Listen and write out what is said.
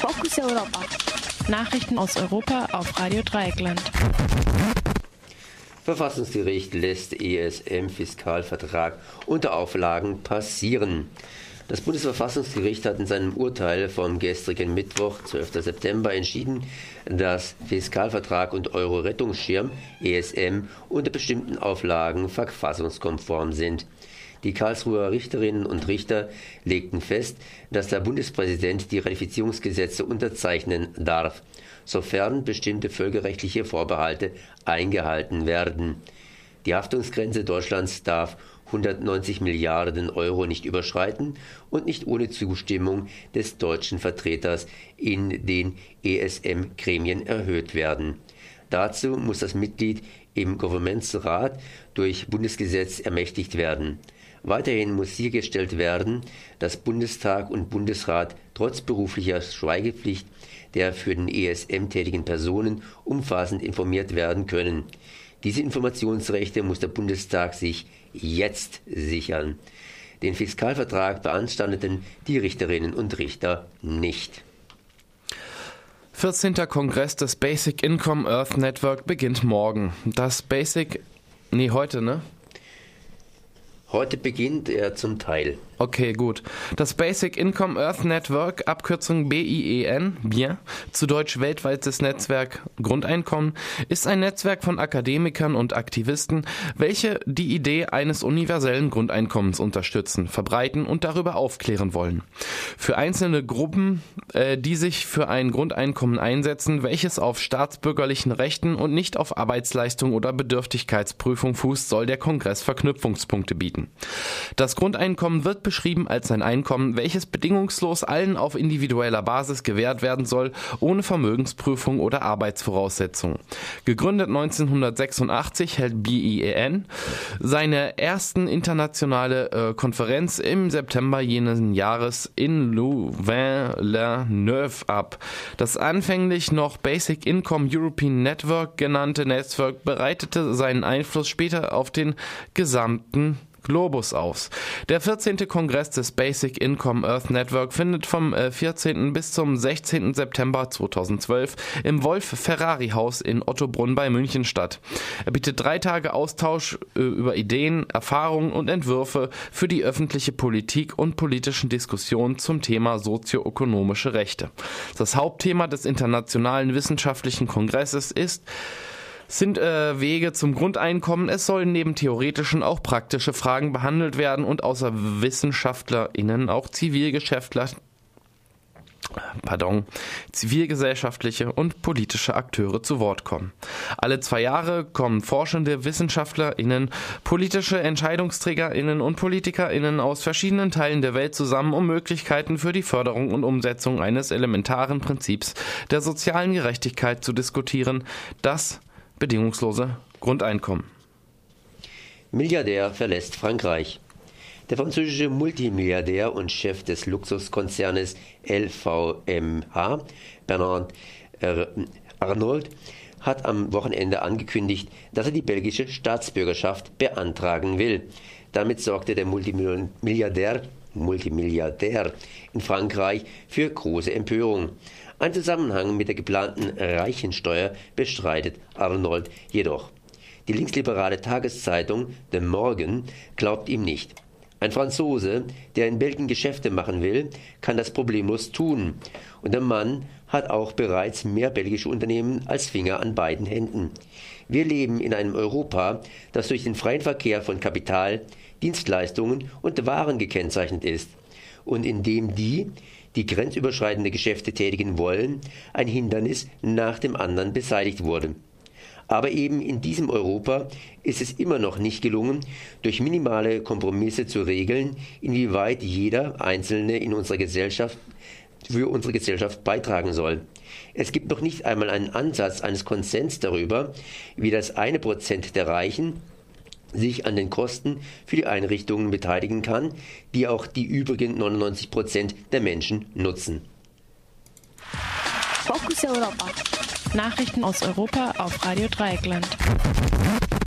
Fokus Europa. Nachrichten aus Europa auf Radio Dreieckland. Verfassungsgericht lässt ESM-Fiskalvertrag unter Auflagen passieren. Das Bundesverfassungsgericht hat in seinem Urteil vom gestrigen Mittwoch, 12. September, entschieden, dass Fiskalvertrag und Euro-Rettungsschirm ESM unter bestimmten Auflagen verfassungskonform sind. Die Karlsruher Richterinnen und Richter legten fest, dass der Bundespräsident die Ratifizierungsgesetze unterzeichnen darf, sofern bestimmte völkerrechtliche Vorbehalte eingehalten werden. Die Haftungsgrenze Deutschlands darf 190 Milliarden Euro nicht überschreiten und nicht ohne Zustimmung des deutschen Vertreters in den ESM-Gremien erhöht werden. Dazu muss das Mitglied im Governmentsrat durch Bundesgesetz ermächtigt werden. Weiterhin muss sichergestellt werden, dass Bundestag und Bundesrat trotz beruflicher Schweigepflicht der für den ESM tätigen Personen umfassend informiert werden können. Diese Informationsrechte muss der Bundestag sich jetzt sichern. Den Fiskalvertrag beanstandeten die Richterinnen und Richter nicht. 14. Kongress des Basic Income Earth Network beginnt morgen. Das Basic, nee, heute, ne? Heute beginnt er zum Teil. Okay, gut. Das Basic Income Earth Network, Abkürzung BIEN, BIEN, zu Deutsch weltweites Netzwerk Grundeinkommen, ist ein Netzwerk von Akademikern und Aktivisten, welche die Idee eines universellen Grundeinkommens unterstützen, verbreiten und darüber aufklären wollen. Für einzelne Gruppen, äh, die sich für ein Grundeinkommen einsetzen, welches auf staatsbürgerlichen Rechten und nicht auf Arbeitsleistung oder Bedürftigkeitsprüfung fußt, soll der Kongress Verknüpfungspunkte bieten. Das Grundeinkommen wird beschrieben als ein Einkommen, welches bedingungslos allen auf individueller Basis gewährt werden soll, ohne Vermögensprüfung oder Arbeitsvoraussetzungen. Gegründet 1986 hält BIEN seine ersten internationale äh, Konferenz im September jenen Jahres in Louvain-la-Neuve ab. Das anfänglich noch Basic Income European Network genannte Netzwerk bereitete seinen Einfluss später auf den gesamten Globus aus. Der 14. Kongress des Basic Income Earth Network findet vom 14. Äh, bis zum 16. September 2012 im Wolf Ferrari Haus in Ottobrunn bei München statt. Er bietet drei Tage Austausch äh, über Ideen, Erfahrungen und Entwürfe für die öffentliche Politik und politischen Diskussionen zum Thema sozioökonomische Rechte. Das Hauptthema des Internationalen Wissenschaftlichen Kongresses ist sind äh, Wege zum Grundeinkommen. Es sollen neben theoretischen auch praktische Fragen behandelt werden und außer WissenschaftlerInnen auch Zivilgeschäftler pardon, zivilgesellschaftliche und politische Akteure zu Wort kommen. Alle zwei Jahre kommen forschende WissenschaftlerInnen, politische EntscheidungsträgerInnen und PolitikerInnen aus verschiedenen Teilen der Welt zusammen, um Möglichkeiten für die Förderung und Umsetzung eines elementaren Prinzips der sozialen Gerechtigkeit zu diskutieren, das bedingungslose Grundeinkommen. Milliardär verlässt Frankreich. Der französische Multimilliardär und Chef des Luxuskonzernes LVMH, Bernard Arnold, hat am Wochenende angekündigt, dass er die belgische Staatsbürgerschaft beantragen will. Damit sorgte der Multimilliardär, Multimilliardär in Frankreich für große Empörung. Ein Zusammenhang mit der geplanten Reichensteuer bestreitet Arnold jedoch. Die linksliberale Tageszeitung The Morgan glaubt ihm nicht. Ein Franzose, der in Belgien Geschäfte machen will, kann das problemlos tun. Und der Mann hat auch bereits mehr belgische Unternehmen als Finger an beiden Händen. Wir leben in einem Europa, das durch den freien Verkehr von Kapital, Dienstleistungen und Waren gekennzeichnet ist und in dem die, die grenzüberschreitende Geschäfte tätigen wollen, ein Hindernis nach dem anderen beseitigt wurde. Aber eben in diesem Europa ist es immer noch nicht gelungen, durch minimale Kompromisse zu regeln, inwieweit jeder Einzelne in unserer Gesellschaft für unsere Gesellschaft beitragen soll. Es gibt noch nicht einmal einen Ansatz eines Konsens darüber, wie das eine Prozent der Reichen sich an den Kosten für die Einrichtungen beteiligen kann, die auch die übrigen 99 Prozent der Menschen nutzen. Fokus Europa. Nachrichten aus Europa auf Radio Dreieckland.